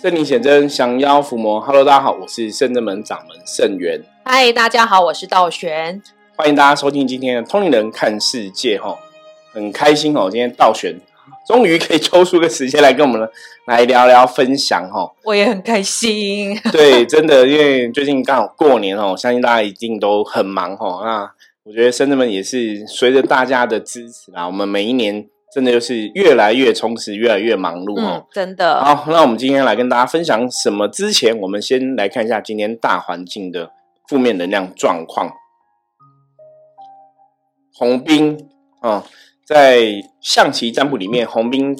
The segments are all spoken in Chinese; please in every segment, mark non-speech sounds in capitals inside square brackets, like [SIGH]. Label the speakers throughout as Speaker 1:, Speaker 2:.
Speaker 1: 圣灵显真，降妖伏魔。Hello，大家好，我是圣真门掌门圣元。
Speaker 2: 嗨，大家好，我是道玄。
Speaker 1: 欢迎大家收听今天的《通灵人看世界》哈，很开心哦，今天道玄终于可以抽出个时间来跟我们来聊聊分享哈。
Speaker 2: 我也很开心。[LAUGHS]
Speaker 1: 对，真的，因为最近刚好过年哦，相信大家一定都很忙哈。那我觉得圣真门也是随着大家的支持啊，我们每一年。真的就是越来越充实，越来越忙碌哦。
Speaker 2: 真的。
Speaker 1: 好，那我们今天来跟大家分享什么？之前我们先来看一下今天大环境的负面能量状况。红兵啊，在象棋占卜里面，红兵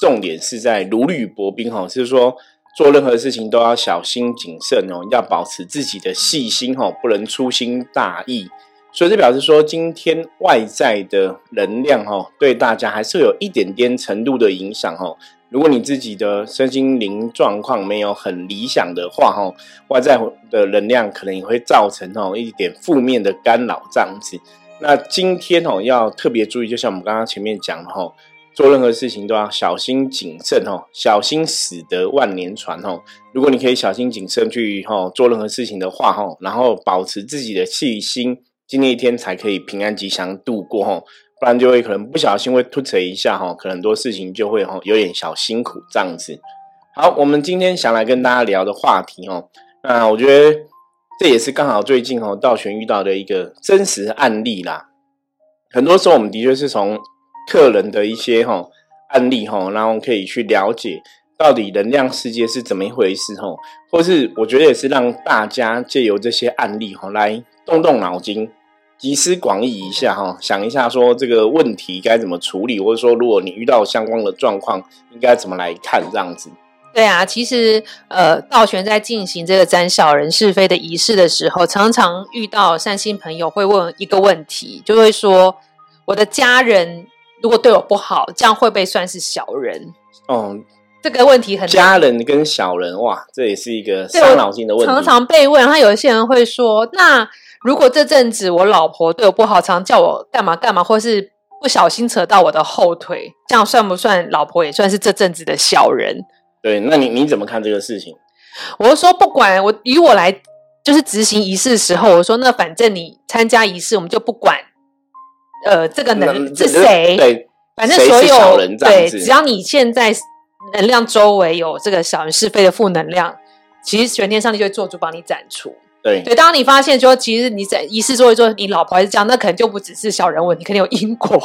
Speaker 1: 重点是在如履薄冰哈，就是说做任何事情都要小心谨慎哦，要保持自己的细心哦，不能粗心大意。所以这表示说，今天外在的能量哈，对大家还是有一点点程度的影响哈。如果你自己的身心灵状况没有很理想的话哈，外在的能量可能也会造成哦一点负面的干扰这样子。那今天哦要特别注意，就像我们刚刚前面讲的哈，做任何事情都要小心谨慎哦，小心驶得万年船哦。如果你可以小心谨慎去哈做任何事情的话哈，然后保持自己的细心。今天一天才可以平安吉祥度过哈，不然就会可能不小心会突扯一下哈，可能很多事情就会哈有点小辛苦这样子。好，我们今天想来跟大家聊的话题哦，那我觉得这也是刚好最近哦道玄遇到的一个真实案例啦。很多时候我们的确是从客人的一些哈案例哈，然后可以去了解到底能量世界是怎么一回事哈，或是我觉得也是让大家借由这些案例哈来动动脑筋。集思广益一下哈，想一下说这个问题该怎么处理，或者说如果你遇到相关的状况，应该怎么来看这样子？
Speaker 2: 对啊，其实呃，道玄在进行这个斩小人是非的仪式的时候，常常遇到善心朋友会问一个问题，就会说我的家人如果对我不好，这样会不会算是小人？哦，这个问题很
Speaker 1: 家人跟小人哇，这也是一个伤脑筋的问题，
Speaker 2: 常常被问。然后有一些人会说那。如果这阵子我老婆对我不好，常叫我干嘛干嘛，或是不小心扯到我的后腿，这样算不算老婆也算是这阵子的小人？
Speaker 1: 对，那你你怎么看这个事情？
Speaker 2: 我说不管我以我来就是执行仪式的时候，我说那反正你参加仪式，我们就不管，呃，这个能是谁？
Speaker 1: 对，
Speaker 2: 反正所有对，只要你现在能量周围有这个小人是非的负能量，其实玄天上帝就会做主帮你斩除。
Speaker 1: 对
Speaker 2: 对，当你发现说，其实你在仪式做一做，你老婆还是这样，那可能就不只是小人物，你，肯定有因果，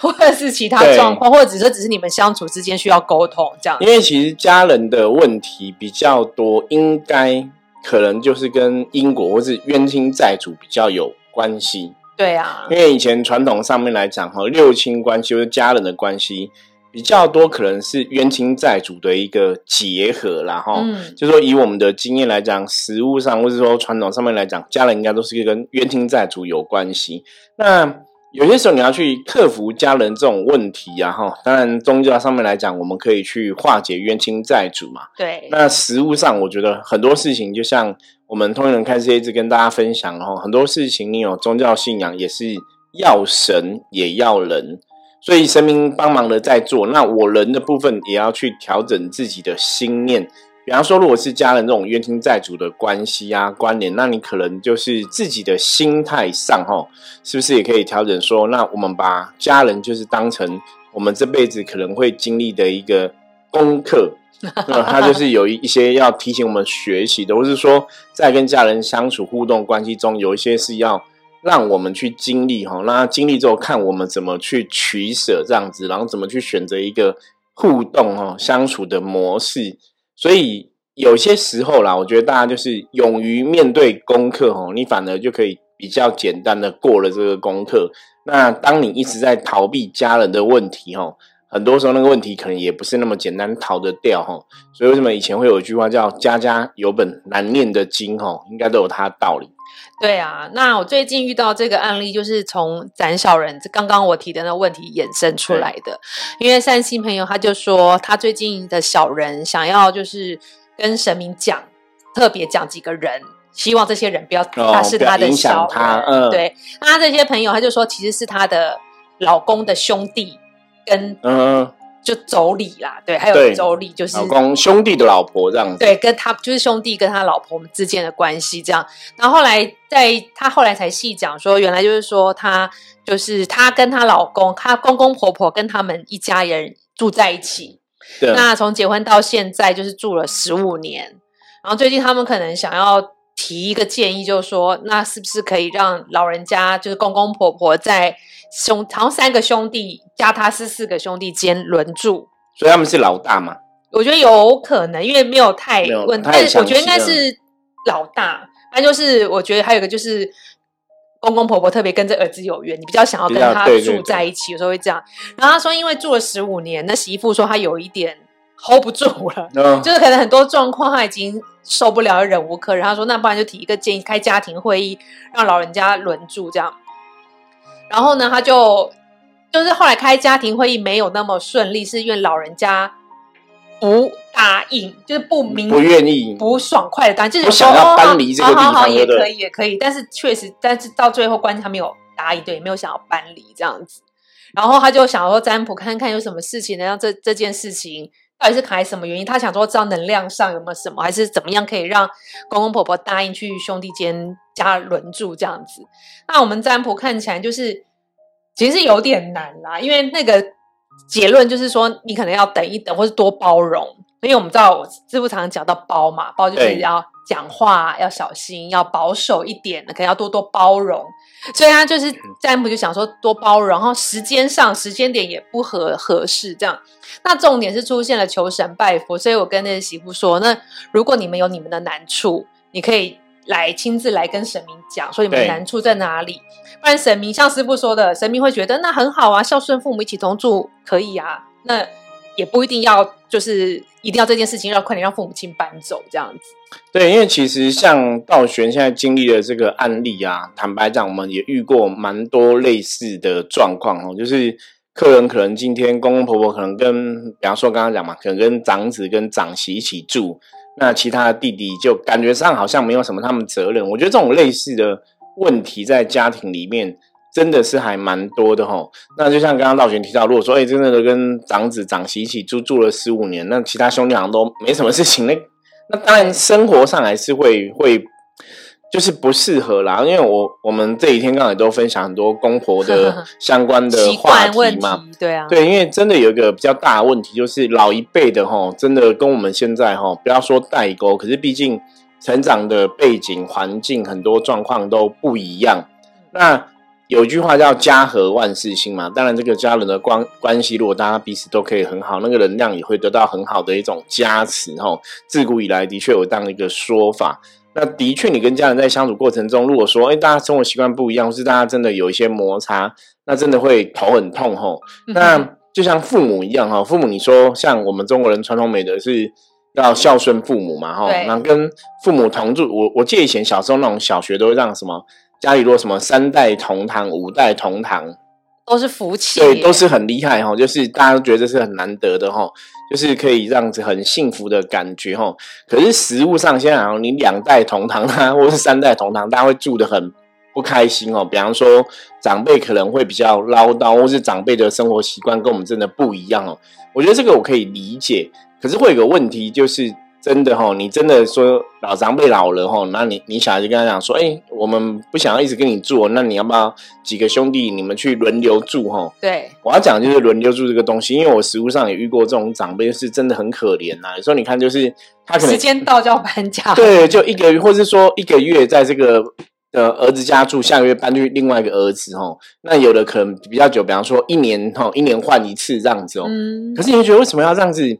Speaker 2: 或者是其他状况，或者只是只是你们相处之间需要沟通这样。
Speaker 1: 因为其实家人的问题比较多，应该可能就是跟因果或是冤亲债主比较有关系。
Speaker 2: 对啊，
Speaker 1: 因为以前传统上面来讲，哈，六亲关系或是家人的关系。比较多可能是冤亲债主的一个结合啦，哈，就说以我们的经验来讲，实物上或者说传统上面来讲，家人应该都是跟冤亲债主有关系。那有些时候你要去克服家人这种问题啊，哈，当然宗教上面来讲，我们可以去化解冤亲债主嘛。
Speaker 2: 对。
Speaker 1: 那实物上，我觉得很多事情，就像我们通人看世界一直跟大家分享，哈，很多事情你有宗教信仰，也是要神也要人。所以神明帮忙的在做，那我人的部分也要去调整自己的心念。比方说，如果是家人这种冤亲债主的关系啊、关联，那你可能就是自己的心态上，哈，是不是也可以调整？说，那我们把家人就是当成我们这辈子可能会经历的一个功课，[LAUGHS] 那他就是有一一些要提醒我们学习的，或是说在跟家人相处互动关系中，有一些是要。让我们去经历哈，那经历之后看我们怎么去取舍这样子，然后怎么去选择一个互动哈相处的模式。所以有些时候啦，我觉得大家就是勇于面对功课哈，你反而就可以比较简单的过了这个功课。那当你一直在逃避家人的问题哈，很多时候那个问题可能也不是那么简单逃得掉哈。所以为什么以前会有一句话叫“家家有本难念的经”哈，应该都有它的道理。
Speaker 2: 对啊，那我最近遇到这个案例，就是从斩小人刚刚我提的那问题衍生出来的。因为善心朋友他就说，他最近的小人想要就是跟神明讲，特别讲几个人，希望这些人不要他是他的小
Speaker 1: 他。嗯，
Speaker 2: 对，那这些朋友他就说，其实是他的老公的兄弟跟嗯就妯娌啦，对，还有
Speaker 1: 对
Speaker 2: 妯娌，就是
Speaker 1: 老公兄弟的老婆这样子。
Speaker 2: 对，跟他就是兄弟跟他老婆们之间的关系这样。然后后来在他后来才细讲说，原来就是说他就是他跟他老公，他公公婆婆跟他们一家人住在一起。
Speaker 1: 对，
Speaker 2: 那从结婚到现在就是住了十五年。然后最近他们可能想要提一个建议，就是说，那是不是可以让老人家就是公公婆婆在兄好像三个兄弟加他是四个兄弟间轮住？
Speaker 1: 所以他们是老大嘛。
Speaker 2: 我觉得有可能，因为没有太问，
Speaker 1: 太
Speaker 2: 但是我觉得应该是老大。那就是我觉得还有一个就是公公婆婆特别跟这儿子有缘，你比较想要跟他住在一起，有时候会这样。然后他说，因为住了十五年，那媳妇说她有一点 hold 不住了。
Speaker 1: 嗯，[LAUGHS]
Speaker 2: 就是可能很多状况她已经受不了，忍无可忍。他说：“那不然就提一个建议，开家庭会议，让老人家轮住这样。”然后呢，他就就是后来开家庭会议没有那么顺利，是因为老人家不答应，就是不明
Speaker 1: 不愿意。
Speaker 2: 不爽快的答应，就是
Speaker 1: 不想要搬离这个地
Speaker 2: 哦好好好也可以也可以，但是确实，但是到最后关键他没有答应，对，也没有想要搬离这样子。然后他就想说占卜看看有什么事情能让这这件事情到底是卡在什么原因？他想说知道能量上有没有什么，还是怎么样可以让公公婆婆答应去兄弟间加轮住这样子？那我们占卜看起来就是其实有点难啦，因为那个结论就是说你可能要等一等，或是多包容。因为我们知道，我师傅常常讲到包嘛，包就是要讲话要小心，要保守一点，可能要多多包容。所以他就是占卜就想说多包容，然后时间上时间点也不合合适这样。那重点是出现了求神拜佛，所以我跟那个媳妇说，那如果你们有你们的难处，你可以来亲自来跟神明讲，说你们的难处在哪里。不然神明像师傅说的，神明会觉得那很好啊，孝顺父母一起同住可以啊，那也不一定要就是一定要这件事情要快点让父母亲搬走这样子。
Speaker 1: 对，因为其实像道玄现在经历的这个案例啊，坦白讲，我们也遇过蛮多类似的状况哦，就是客人可能今天公公婆婆可能跟，比方说刚刚讲嘛，可能跟长子跟长媳一起住，那其他的弟弟就感觉上好像没有什么他们责任。我觉得这种类似的问题在家庭里面真的是还蛮多的哈。那就像刚刚道玄提到，如果说哎、真的跟长子长媳一起住住了十五年，那其他兄弟好像都没什么事情，那 [LAUGHS] 那当然生活上还是会会。就是不适合啦，因为我我们这几天刚好也都分享很多公婆的 [LAUGHS] 相关的
Speaker 2: 习
Speaker 1: 话
Speaker 2: 题
Speaker 1: 嘛，，
Speaker 2: 对啊，
Speaker 1: 对，因为真的有一个比较大的问题，就是老一辈的哈，真的跟我们现在哈，不要说代沟，可是毕竟成长的背景、环境很多状况都不一样。那有一句话叫“家和万事兴”嘛，当然这个家人的关关系，如果大家彼此都可以很好，那个能量也会得到很好的一种加持吼。自古以来的确有这样一个说法。那的确，你跟家人在相处过程中，如果说，哎，大家生活习惯不一样，或是大家真的有一些摩擦，那真的会头很痛吼。那就像父母一样哈，父母你说像我们中国人传统美德是要孝顺父母嘛哈，
Speaker 2: 对
Speaker 1: 那跟父母同住，我我记得以前小时候那种小学都会让什么家里如果什么三代同堂、五代同堂，
Speaker 2: 都是福气
Speaker 1: 对，都是很厉害哈，就是大家都觉得这是很难得的哈，就是可以让子很幸福的感觉哈。可是实物上，现在好像你两代同堂啊，或是三代同堂，大家会住的很不开心哦。比方说，长辈可能会比较唠叨，或是长辈的生活习惯跟我们真的不一样哦。我觉得这个我可以理解，可是会有个问题就是。真的哈，你真的说老长辈老了哈，那你你小孩就跟他讲说，哎、我们不想要一直跟你住哦，那你要不要几个兄弟你们去轮流住哈？
Speaker 2: 对，
Speaker 1: 我要讲就是轮流住这个东西，因为我实物上也遇过这种长辈，是真的很可怜呐、有时候你看，就是他可能
Speaker 2: 时间到就要搬家，[LAUGHS]
Speaker 1: 对，就一个月，或是说一个月在这个呃儿子家住，下个月搬去另外一个儿子哦。那有的可能比较久，比方说一年哈，一年换一次这样子哦。
Speaker 2: 嗯
Speaker 1: 可是你会觉得为什么要这样子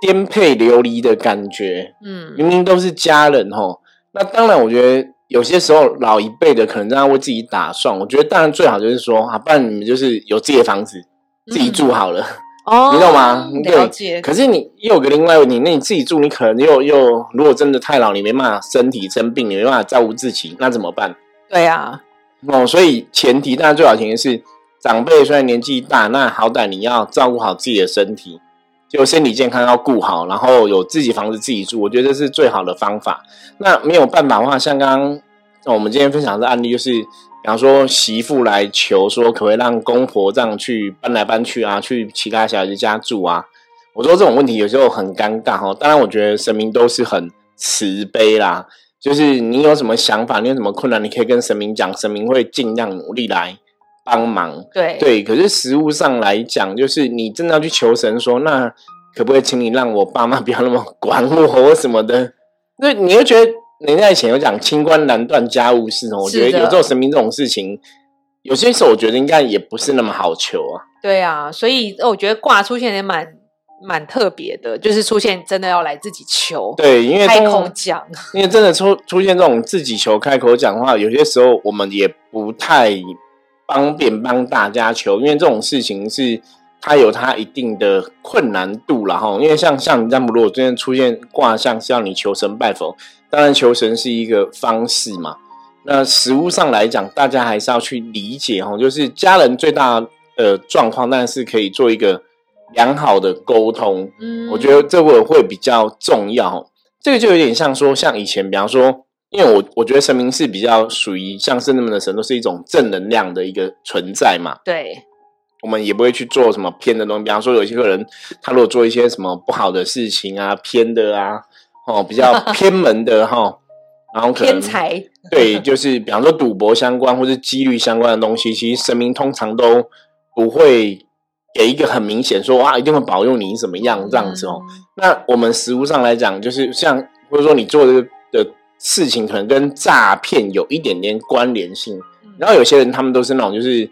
Speaker 1: 颠沛流离的感觉？
Speaker 2: 嗯，
Speaker 1: 明明都是家人哦。那当然，我觉得有些时候老一辈的可能让他为自己打算。我觉得当然最好就是说，啊，不然你们就是有自己的房子，自己住好了。
Speaker 2: 哦，
Speaker 1: 你懂吗？对
Speaker 2: 了解。
Speaker 1: 可是你又有个另外一个问题，那你自己住，你可能又又如果真的太老，你没办法身体生病，你没办法照顾自己，那怎么办？
Speaker 2: 对啊，
Speaker 1: 哦，所以前提当然最好前提是长辈虽然年纪大，那好歹你要照顾好自己的身体，就身体健康要顾好，然后有自己房子自己住，我觉得这是最好的方法。那没有办法的话，像刚刚我们今天分享的案例，就是比方说媳妇来求说，可不可以让公婆这样去搬来搬去啊，去其他小孩子家住啊？我说这种问题有时候很尴尬哈。当然，我觉得神明都是很慈悲啦，就是你有什么想法，你有什么困难，你可以跟神明讲，神明会尽量努力来帮忙。
Speaker 2: 对
Speaker 1: 对，可是实物上来讲，就是你真的要去求神说，那可不可以请你让我爸妈不要那么管我或什么的？那你会觉得人家以前有讲清官难断家务事哦，我觉得有时候神明这种事情，有些时候我觉得应该也不是那么好求啊。
Speaker 2: 对啊，所以我觉得卦出现也蛮蛮特别的，就是出现真的要来自己求，
Speaker 1: 对，因为
Speaker 2: 开口讲，
Speaker 1: 因为真的出出现这种自己求开口讲话，有些时候我们也不太方便帮大家求，因为这种事情是。它有它一定的困难度了哈，因为像像占卜，如果最近出现卦象是要你求神拜佛，当然求神是一个方式嘛。那实物上来讲，大家还是要去理解哈，就是家人最大的状况，但是可以做一个良好的沟通。嗯，我觉得这个会比较重要。这个就有点像说，像以前，比方说，因为我我觉得神明是比较属于像是那么的神，都是一种正能量的一个存在嘛。
Speaker 2: 对。
Speaker 1: 我们也不会去做什么偏的东西，比方说有些个人，他如果做一些什么不好的事情啊，偏的啊，哦，比较 [LAUGHS] 偏门的哈，然后可能对，就是比方说赌博相关或是几率相关的东西，其实神明通常都不会给一个很明显说哇，一定会保佑你怎么样这样子哦。那我们实物上来讲，就是像或者说你做这个的事情，可能跟诈骗有一点点关联性，然后有些人他们都是那种就是。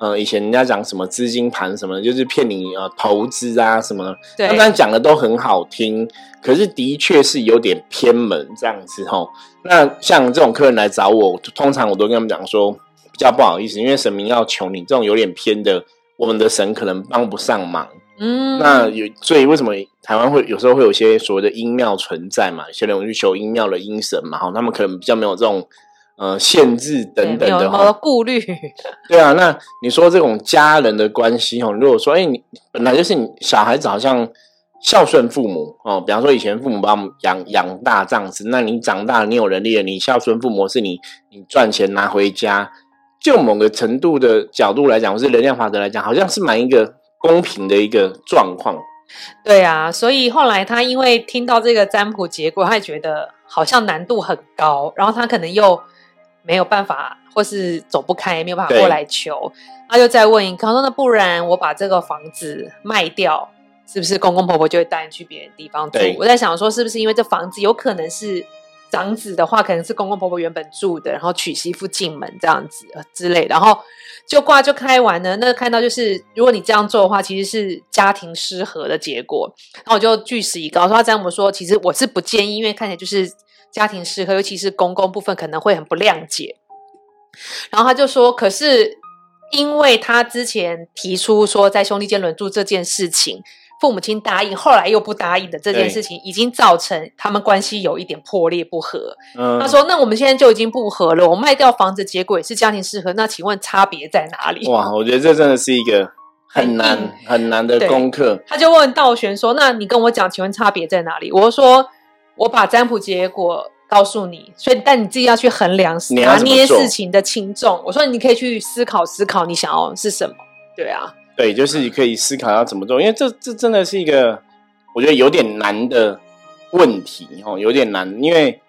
Speaker 1: 呃，以前人家讲什么资金盘什么，就是骗你呃投资啊什么，的，他们讲的都很好听，可是的确是有点偏门这样子吼。那像这种客人来找我，通常我都跟他们讲说，比较不好意思，因为神明要求你这种有点偏的，我们的神可能帮不上忙。嗯，那有所以为什么台湾会有时候会有些所谓的阴庙存在嘛？有些人会去求阴庙的阴神嘛，哈，他们可能比较没有这种。呃，限制等等的
Speaker 2: 哈，顾虑。
Speaker 1: 对啊，那你说这种家人的关系哦，如果说，哎，你本来就是你小孩子，好像孝顺父母哦，比方说以前父母把我们养养大这样子，那你长大了，你有能力了，你孝顺父母是你你赚钱拿回家，就某个程度的角度来讲，或是能量法则来讲，好像是蛮一个公平的一个状况。
Speaker 2: 对啊，所以后来他因为听到这个占卜结果，他也觉得好像难度很高，然后他可能又。没有办法，或是走不开，没有办法过来求，他就再问一个，说那不然我把这个房子卖掉，是不是公公婆婆就会带你去别的地方住？我在想说，是不是因为这房子有可能是长子的话，可能是公公婆婆原本住的，然后娶媳妇进门这样子之类，然后就挂就开完了。那看到就是，如果你这样做的话，其实是家庭失和的结果。然后我就据实以告，说他这样说，其实我是不建议，因为看起来就是。家庭失和，尤其是公公部分可能会很不谅解。然后他就说：“可是因为他之前提出说在兄弟间轮住这件事情，父母亲答应，后来又不答应的这件事情，已经造成他们关系有一点破裂不和。”他说：“那我们现在就已经不和了，我卖掉房子，结果也是家庭失和。那请问差别在哪里？”
Speaker 1: 哇，我觉得这真的是一个 [LAUGHS] 很难很难的功课。
Speaker 2: 他就问道玄说：“那你跟我讲，请问差别在哪里？”我说。我把占卜结果告诉你，所以但你自己要去衡量拿捏事情的轻重。我说你可以去思考思考，你想要是什么？对啊，
Speaker 1: 对，就是你可以思考要怎么做，因为这这真的是一个我觉得有点难的问题哦，有点难。因为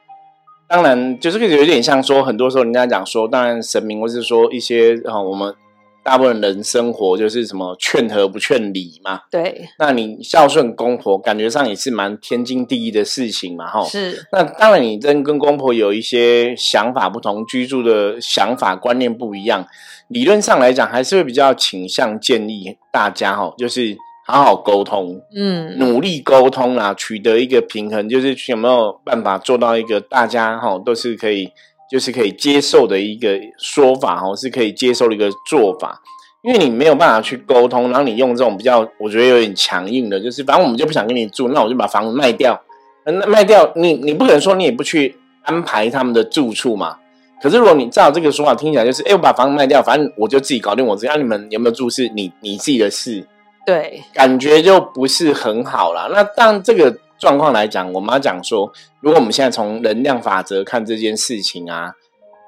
Speaker 1: 当然就是有点像说，很多时候人家讲说，当然神明或是说一些啊我们。大部分人生活就是什么劝和不劝离嘛，
Speaker 2: 对。
Speaker 1: 那你孝顺公婆，感觉上也是蛮天经地义的事情嘛，哈。
Speaker 2: 是。
Speaker 1: 那当然，你真跟公婆有一些想法不同，居住的想法观念不一样，理论上来讲，还是会比较倾向建议大家哈，就是好好沟通，嗯，努力沟通啦，取得一个平衡，就是有没有办法做到一个大家哈都是可以。就是可以接受的一个说法哦，是可以接受的一个做法，因为你没有办法去沟通，然后你用这种比较，我觉得有点强硬的，就是反正我们就不想跟你住，那我就把房子卖掉，那卖掉你你不可能说你也不去安排他们的住处嘛。可是如果你照这个说法听起来就是，哎，我把房子卖掉，反正我就自己搞定我自己，那你们有没有住是你你自己的事，
Speaker 2: 对，
Speaker 1: 感觉就不是很好了。那当这个。状况来讲，我们要讲说，如果我们现在从能量法则看这件事情啊，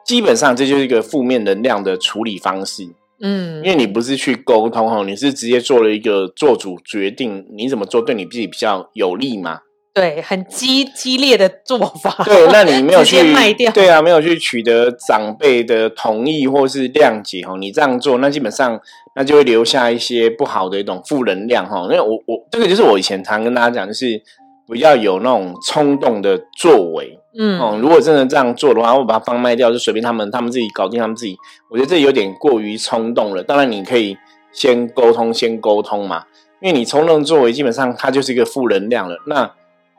Speaker 1: 基本上这就是一个负面能量的处理方式。
Speaker 2: 嗯，
Speaker 1: 因为你不是去沟通哦，你是直接做了一个做主决定，你怎么做对你自己比较有利嘛？
Speaker 2: 对，很激激烈的做法。
Speaker 1: 对，那你没有去
Speaker 2: 卖掉，
Speaker 1: 对啊，没有去取得长辈的同意或是谅解哈，你这样做，那基本上那就会留下一些不好的一种负能量哈。因为我我这个就是我以前常跟大家讲，就是不要有那种冲动的作为。嗯，哦，如果真的这样做的话，我把它放卖掉，就随便他们，他们自己搞定他们自己。我觉得这有点过于冲动了。当然，你可以先沟通，先沟通嘛，因为你冲动作为，基本上它就是一个负能量了。那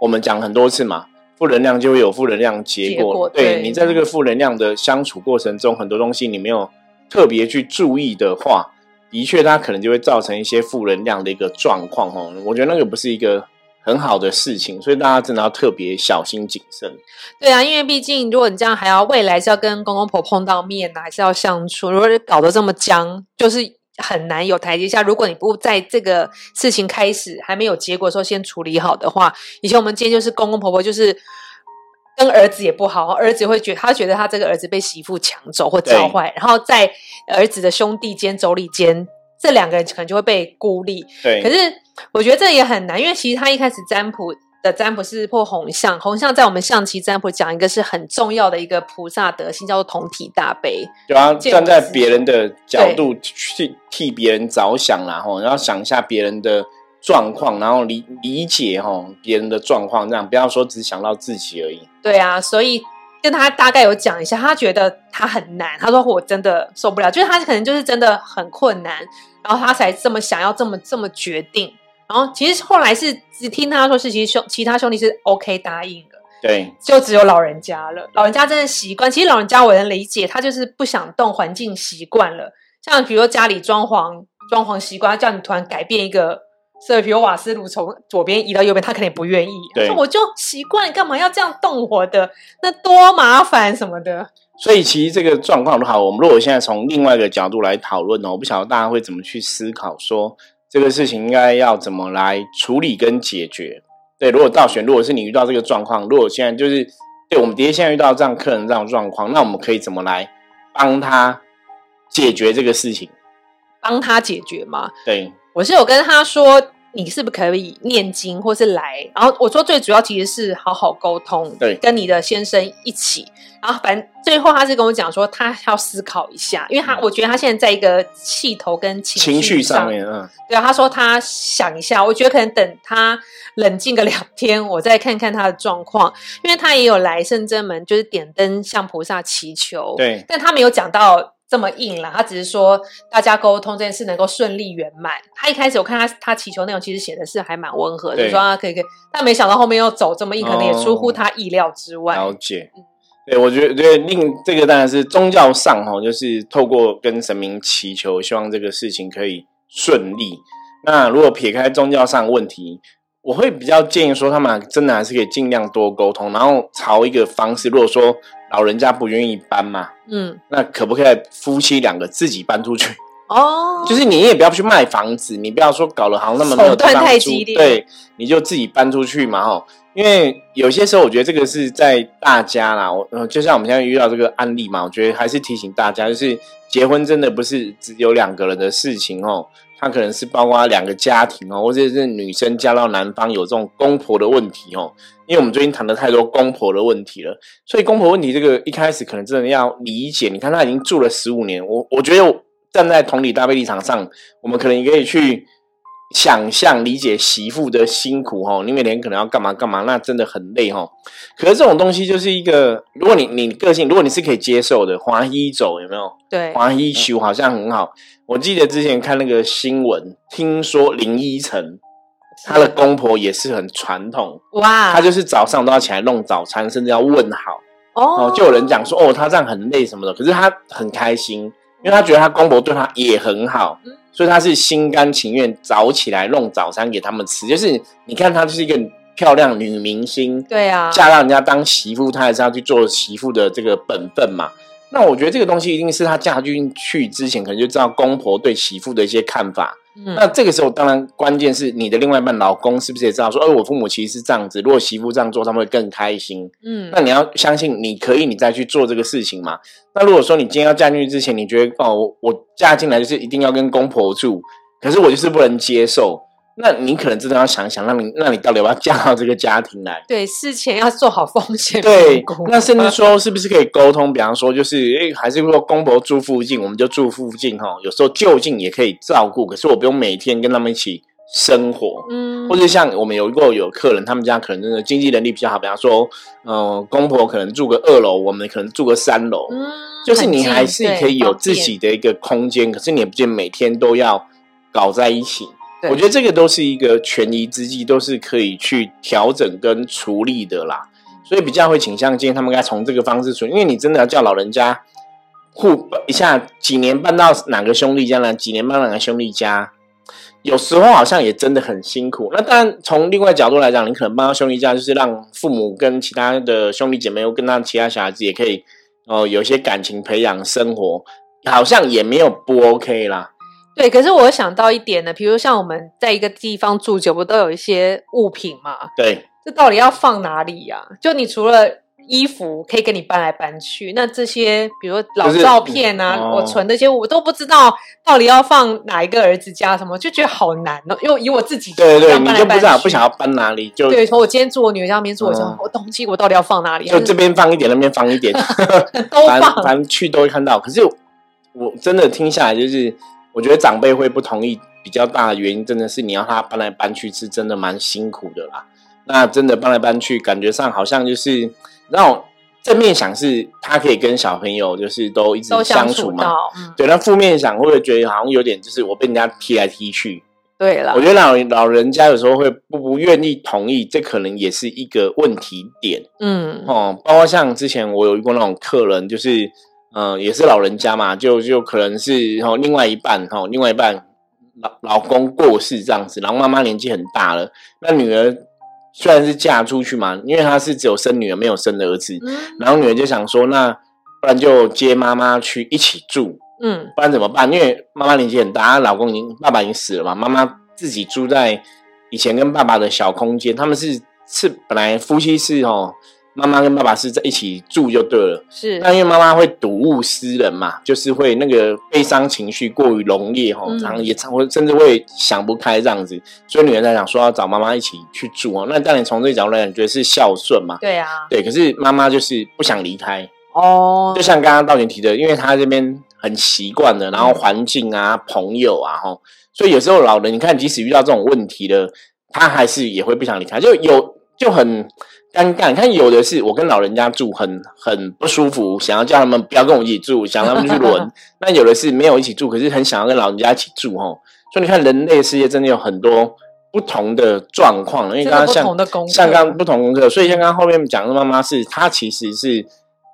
Speaker 1: 我们讲很多次嘛，负能量就会有负能量结果。对你在这个负能量的相处过程中，很多东西你没有特别去注意的话，的确它可能就会造成一些负能量的一个状况哦。我觉得那个不是一个很好的事情，所以大家真的要特别小心谨慎。
Speaker 2: 对啊，因为毕竟如果你这样还要未来是要跟公公婆碰到面呢，还是要相处，如果搞得这么僵，就是。很难有台阶下。如果你不在这个事情开始还没有结果的时候先处理好的话，以前我们今天就是公公婆婆就是跟儿子也不好，儿子会觉他觉得他这个儿子被媳妇抢走或教坏，然后在儿子的兄弟间、妯娌间，这两个人可能就会被孤立。
Speaker 1: 对，
Speaker 2: 可是我觉得这也很难，因为其实他一开始占卜。的占卜是破红象，红象在我们象棋占卜讲一个是很重要的一个菩萨德性，叫做同体大悲。
Speaker 1: 对啊，站在别人的角度去替别人着想然后然后想一下别人的状况，然后理理解哈别人的状况，这样不要说只想到自己而已。
Speaker 2: 对啊，所以跟他大概有讲一下，他觉得他很难，他说我真的受不了，就是他可能就是真的很困难，然后他才这么想要这么这么决定。然后其实后来是只听他说是，其实兄其他兄弟是 OK 答应的，
Speaker 1: 对，
Speaker 2: 就只有老人家了。老人家真的习惯，其实老人家我能理解，他就是不想动，环境习惯了。像比如说家里装潢，装潢习惯，叫你突然改变一个，所以比如瓦斯炉从左边移到右边，他肯定不愿意。
Speaker 1: 对，
Speaker 2: 我就习惯，干嘛要这样动我的？那多麻烦什么的。
Speaker 1: 所以其实这个状况的话，我们如果现在从另外一个角度来讨论呢，我不晓得大家会怎么去思考说。这个事情应该要怎么来处理跟解决？对，如果倒选，如果是你遇到这个状况，如果现在就是对我们爹现在遇到这样客人这样状况，那我们可以怎么来帮他解决这个事情？
Speaker 2: 帮他解决吗？
Speaker 1: 对，
Speaker 2: 我是有跟他说。你是不是可以念经，或是来？然后我说最主要其实是好好沟通，
Speaker 1: 对，
Speaker 2: 跟你的先生一起。然后反正最后他是跟我讲说，他要思考一下，因为他我觉得他现在在一个气头跟情绪
Speaker 1: 上面，嗯，
Speaker 2: 对啊，他说他想一下，我觉得可能等他冷静个两天，我再看看他的状况，因为他也有来圣真门，就是点灯向菩萨祈求，
Speaker 1: 对，
Speaker 2: 但他没有讲到。这么硬了，他只是说大家沟通这件事能够顺利圆满。他一开始我看他他祈求内容其实写的是还蛮温和的，说啊可以可以，但没想到后面又走这么硬，可能也出乎他意料之外。
Speaker 1: 了解，对我觉得对另这个当然是宗教上哈，就是透过跟神明祈求，希望这个事情可以顺利。那如果撇开宗教上问题，我会比较建议说，他们真的还是可以尽量多沟通，然后朝一个方式，如果说。老人家不愿意搬嘛，嗯，那可不可以夫妻两个自己搬出去？哦，[LAUGHS] 就是你也不要去卖房子，你不要说搞了好像那么没有地方住，对，你就自己搬出去嘛，哈。因为有些时候，我觉得这个是在大家啦，我就像我们现在遇到这个案例嘛，我觉得还是提醒大家，就是结婚真的不是只有两个人的事情哦，它可能是包括两个家庭哦，或者是女生嫁到男方有这种公婆的问题哦。因为我们最近谈的太多公婆的问题了，所以公婆问题这个一开始可能真的要理解。你看他已经住了十五年，我我觉得站在同理大悲立场上，我们可能也可以去想象理解媳妇的辛苦哈。你每天可能要干嘛干嘛，那真的很累哈。可是这种东西就是一个，如果你你个性，如果你是可以接受的，华一走有没有？
Speaker 2: 对，
Speaker 1: 华一修好像很好。我记得之前看那个新闻，听说林依晨。他的公婆也是很传统哇，他就是早上都要起来弄早餐，甚至要问好哦。就有人讲说哦，他这样很累什么的，可是他很开心，因为他觉得他公婆对他也很好，所以他是心甘情愿早起来弄早餐给他们吃。就是你看，她就是一个漂亮女明星，
Speaker 2: 对啊，
Speaker 1: 嫁到人家当媳妇，她还是要去做媳妇的这个本分嘛。那我觉得这个东西一定是她嫁进去之前，可能就知道公婆对媳妇的一些看法。
Speaker 2: 嗯
Speaker 1: 那这个时候，当然关键是你的另外一半老公是不是也知道说，哎，我父母其实是这样子，如果媳妇这样做，他们会更开心。
Speaker 2: 嗯
Speaker 1: 那你要相信你可以，你再去做这个事情嘛。那如果说你今天要嫁进去之前，你觉得哦，我我嫁进来就是一定要跟公婆住，可是我就是不能接受，那你可能真的要想想，那你那你到底要不要嫁到这个家庭来？
Speaker 2: 对，事前要做好风险
Speaker 1: 对，那甚至说是不是可以沟通？比方说，就是诶，还是说公婆住附近，我们就住附近哈。有时候就近也可以照顾，可是我不用每天跟他们一起生活。
Speaker 2: 嗯，
Speaker 1: 或者像我们有过有客人，他们家可能真的经济能力比较好，比方说，呃，公婆可能住个二楼，我们可能住个三楼，
Speaker 2: 嗯，
Speaker 1: 就是你还是可以有自己的一个空间，可是你也不见每天都要搞在一起。我觉得这个都是一个权宜之计，都是可以去调整跟处理的啦。所以比较会倾向建议他们该从这个方式处理，因为你真的要叫老人家互一下几年搬到哪个兄弟家呢？几年搬到哪个兄弟家？有时候好像也真的很辛苦。那当然，从另外角度来讲，你可能搬到兄弟家，就是让父母跟其他的兄弟姐妹，或跟他其他小孩子也可以哦、有一些感情培养生活，好像也没有不 OK 啦。
Speaker 2: 对，可是我想到一点呢，比如像我们在一个地方住久，不都有一些物品嘛？
Speaker 1: 对，
Speaker 2: 这到底要放哪里呀、就你除了衣服可以跟你搬来搬去，那这些比如说老
Speaker 1: 就是
Speaker 2: 照片啊，
Speaker 1: 哦
Speaker 2: 我存的一些我都不知道到底要放哪一个儿子家什么，就觉得好难哦。因为以我自己
Speaker 1: 对对对，
Speaker 2: 这样搬来
Speaker 1: 你就不知道
Speaker 2: 去
Speaker 1: 不想要搬哪里，就
Speaker 2: 对，说我今天住我女儿家，明天住我家，
Speaker 1: 嗯
Speaker 2: 我东西我到底要放哪里？
Speaker 1: 就这边放一点，那边放一点，[LAUGHS]
Speaker 2: 都
Speaker 1: 反
Speaker 2: 放，
Speaker 1: 反正去都会看到。可是我真的听下来，就是我觉得长辈会不同意，比较大的原因真的是你要他搬来搬去，是真的蛮辛苦的啦。那真的搬来搬去，感觉上好像就是让我正面想是他可以跟小朋友就是都一直相处嘛。
Speaker 2: 处，嗯，
Speaker 1: 对，那负面想会不会觉得好像有点就是我被人家踢来踢去？
Speaker 2: 对了
Speaker 1: 我，觉得老老人家有时候会不不愿意同意，这可能也是一个问题点。
Speaker 2: 嗯，
Speaker 1: 哦，包括像之前我有遇过那种客人，就是嗯、呃也是老人家嘛，就就可能是哦另外一半哦另外一半老老公过世这样子，然后妈妈年纪很大了，那女儿虽然是嫁出去嘛，因为她是只有生女儿没有生儿子，
Speaker 2: 嗯
Speaker 1: 然后女儿就想说，那不然就接妈妈去一起住，
Speaker 2: 嗯
Speaker 1: 不然怎么办？因为妈妈年纪很大，她老公已经爸爸已经死了嘛，妈妈自己住在以前跟爸爸的小空间，他们是是本来夫妻是哦，妈妈跟爸爸是在一起住就对了。
Speaker 2: 是，
Speaker 1: 那因为妈妈会睹物思人嘛，就是会那个悲伤情绪过于浓烈哈，
Speaker 2: 嗯。
Speaker 1: 常常也常会甚至会想不开这样子，所以女儿在想说要找妈妈一起去住哦。那当然从这个角度来讲，觉得是孝顺嘛，
Speaker 2: 对啊，
Speaker 1: 对。可是妈妈就是不想离开，
Speaker 2: 哦，
Speaker 1: 就像刚刚道姐提的，因为她这边很习惯了，然后环境啊、朋友啊，哈，所以有时候老人，你看，即使遇到这种问题了，他还是也会不想离开，就有就很尴尬。你看，有的是我跟老人家住很很不舒服，想要叫他们不要跟我一起住，想让他们去轮；[LAUGHS] 那有的是没有一起住，可是很想要跟老人家一起住，哈。所以你看，人类世界真的有很多不同的状况，因为刚刚像像刚刚不同功课，所以像刚刚后面讲的妈妈是，她其实是，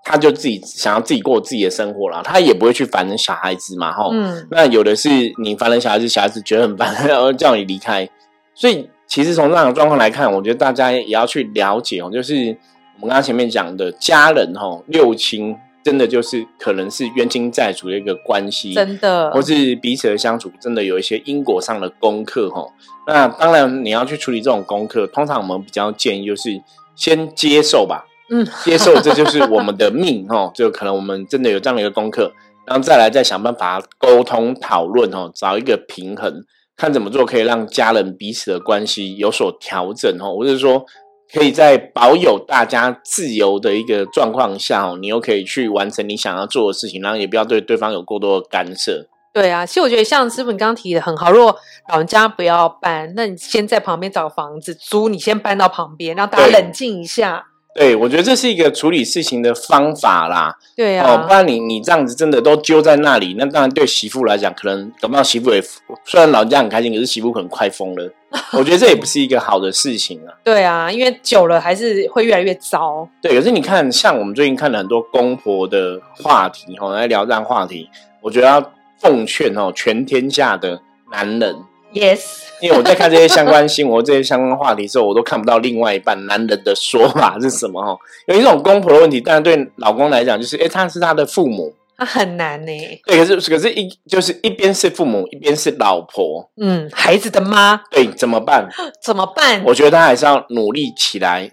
Speaker 1: 她就自己想要自己过自己的生活啦，她也不会去烦人小孩子嘛，吼。
Speaker 2: 嗯，
Speaker 1: 那有的是你烦人小孩子，小孩子觉得很烦，[LAUGHS] 然后叫你离开。所以其实从这样的状况来看，我觉得大家也要去了解哦，就是我们刚刚前面讲的家人哦，六亲真的就是可能是冤亲债主的一个关系，
Speaker 2: 真的
Speaker 1: 或是彼此的相处，真的有一些因果上的功课哈。那当然，你要去处理这种功课，通常我们比较建议就是先接受吧，
Speaker 2: 嗯，
Speaker 1: 接受这就是我们的命哈，就可能我们真的有这样的一个功课，然后再来再想办法沟通讨论哦，找一个平衡，看怎么做可以让家人彼此的关系有所调整哦，或者说。可以在保有大家自由的一个状况下哦，你又可以去完成你想要做的事情，然后也不要对对方有过多的干涉。
Speaker 2: 对啊，其实我觉得像师傅你刚刚提的很好，如果老人家不要搬，那你先在旁边找房子租，你先搬到旁边，让大家冷静一下。
Speaker 1: 对，我觉得这是一个处理事情的方法啦。
Speaker 2: 对呀
Speaker 1: 哦，不
Speaker 2: 啊，
Speaker 1: 然你你这样子真的都揪在那里，那当然对媳妇来讲，可能搞不好媳妇也虽然老人家很开心，可是媳妇可能快疯了。[LAUGHS] 我觉得这也不是一个好的事情啊。
Speaker 2: 对啊，因为久了还是会越来越糟。
Speaker 1: 对，可是你看，像我们最近看了很多公婆的话题，哦，来聊这样话题，我觉得要奉劝哦，全天下的男人，
Speaker 2: Yes，[LAUGHS]
Speaker 1: 因为我在看这些相关新闻、这些相关话题的时候，我都看不到另外一半男人的说法是什么哦。有一种公婆的问题，当然对老公来讲，就是诶他是他的父母，
Speaker 2: 他很难呢。
Speaker 1: 对，可是可是一就是一边是父母，一边是老婆，
Speaker 2: 嗯，孩子的妈
Speaker 1: 对，怎么办？[GASPS]
Speaker 2: 怎么办？
Speaker 1: 我觉得他还是要努力起来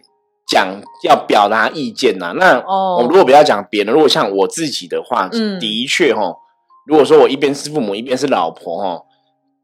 Speaker 1: 讲，要表达意见呐。那
Speaker 2: 哦
Speaker 1: 我如果不要讲别人，如果像我自己的话，
Speaker 2: 嗯
Speaker 1: 的确哈，如果说我一边是父母，一边是老婆哈，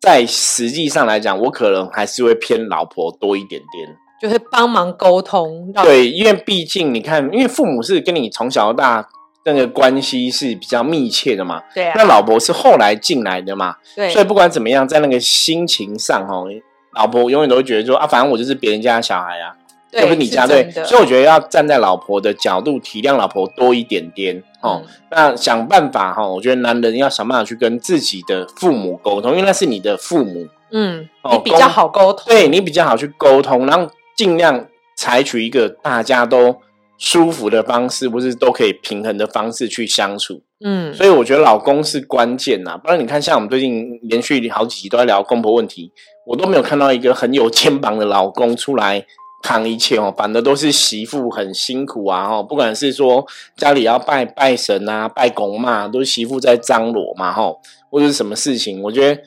Speaker 1: 在实际上来讲，我可能还是会偏老婆多一点点。
Speaker 2: 就是帮忙沟通，让
Speaker 1: 对，因为毕竟你看，因为父母是跟你从小到大那个关系是比较密切的嘛，
Speaker 2: 对啊，
Speaker 1: 那老婆是后来进来的嘛，
Speaker 2: 对，
Speaker 1: 所以不管怎么样，在那个心情上哦，老婆永远都会觉得说啊，反正我就是别人家的小孩啊，
Speaker 2: 对
Speaker 1: 又不是你家对所以我觉得要站在老婆的角度体谅老婆多一点点哦。
Speaker 2: 嗯
Speaker 1: 那想办法哈、我觉得男人要想办法去跟自己的父母沟通，因为那是你的父母，
Speaker 2: 嗯，
Speaker 1: 哦
Speaker 2: 你比较好沟通，
Speaker 1: 对你比较好去沟通，然后尽量采取一个大家都舒服的方式，不是都可以平衡的方式去相处。
Speaker 2: 嗯，
Speaker 1: 所以我觉得老公是关键呐，不然你看，像我们最近连续好几集都在聊公婆问题，我都没有看到一个很有肩膀的老公出来扛一切哦，反的都是媳妇很辛苦啊哦，不管是说家里要拜拜神啊、拜公嘛，都是媳妇在张罗嘛吼，或者是什么事情，我觉得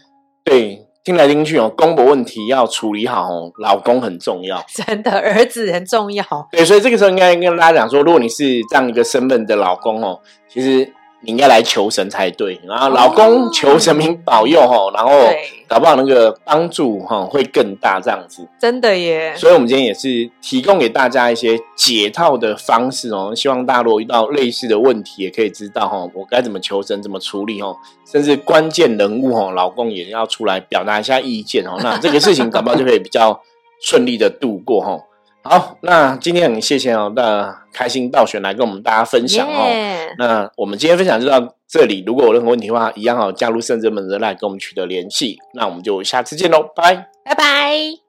Speaker 1: 对听来听去哦，公婆问题要处理好哦，老公很重要。[LAUGHS]
Speaker 2: 真的儿子很重要，
Speaker 1: 对，所以这个时候应该跟大家讲说，如果你是这样一个身份的老公哦，其实你应该来求神才对。然后老公求神明保佑哈，然后搞不好那个帮助哈会更大这样子。
Speaker 2: 真的耶，
Speaker 1: 所以我们今天也是提供给大家一些解套的方式哦，希望大家如果遇到类似的问题，也可以知道哈，我该怎么求神，怎么处理哦，甚至关键人物哦，老公也要出来表达一下意见哦，那这个事情搞不好就可以比较顺利的度过哈。好，那今天很谢谢哦，那开心道玄来跟我们大家分享哦。
Speaker 2: 耶
Speaker 1: 那我们今天分享就到这里，如果有任何问题的话，一样哦，加入圣真门的来跟我们取得联系。那我们就下次见喽，拜拜。
Speaker 2: 拜拜。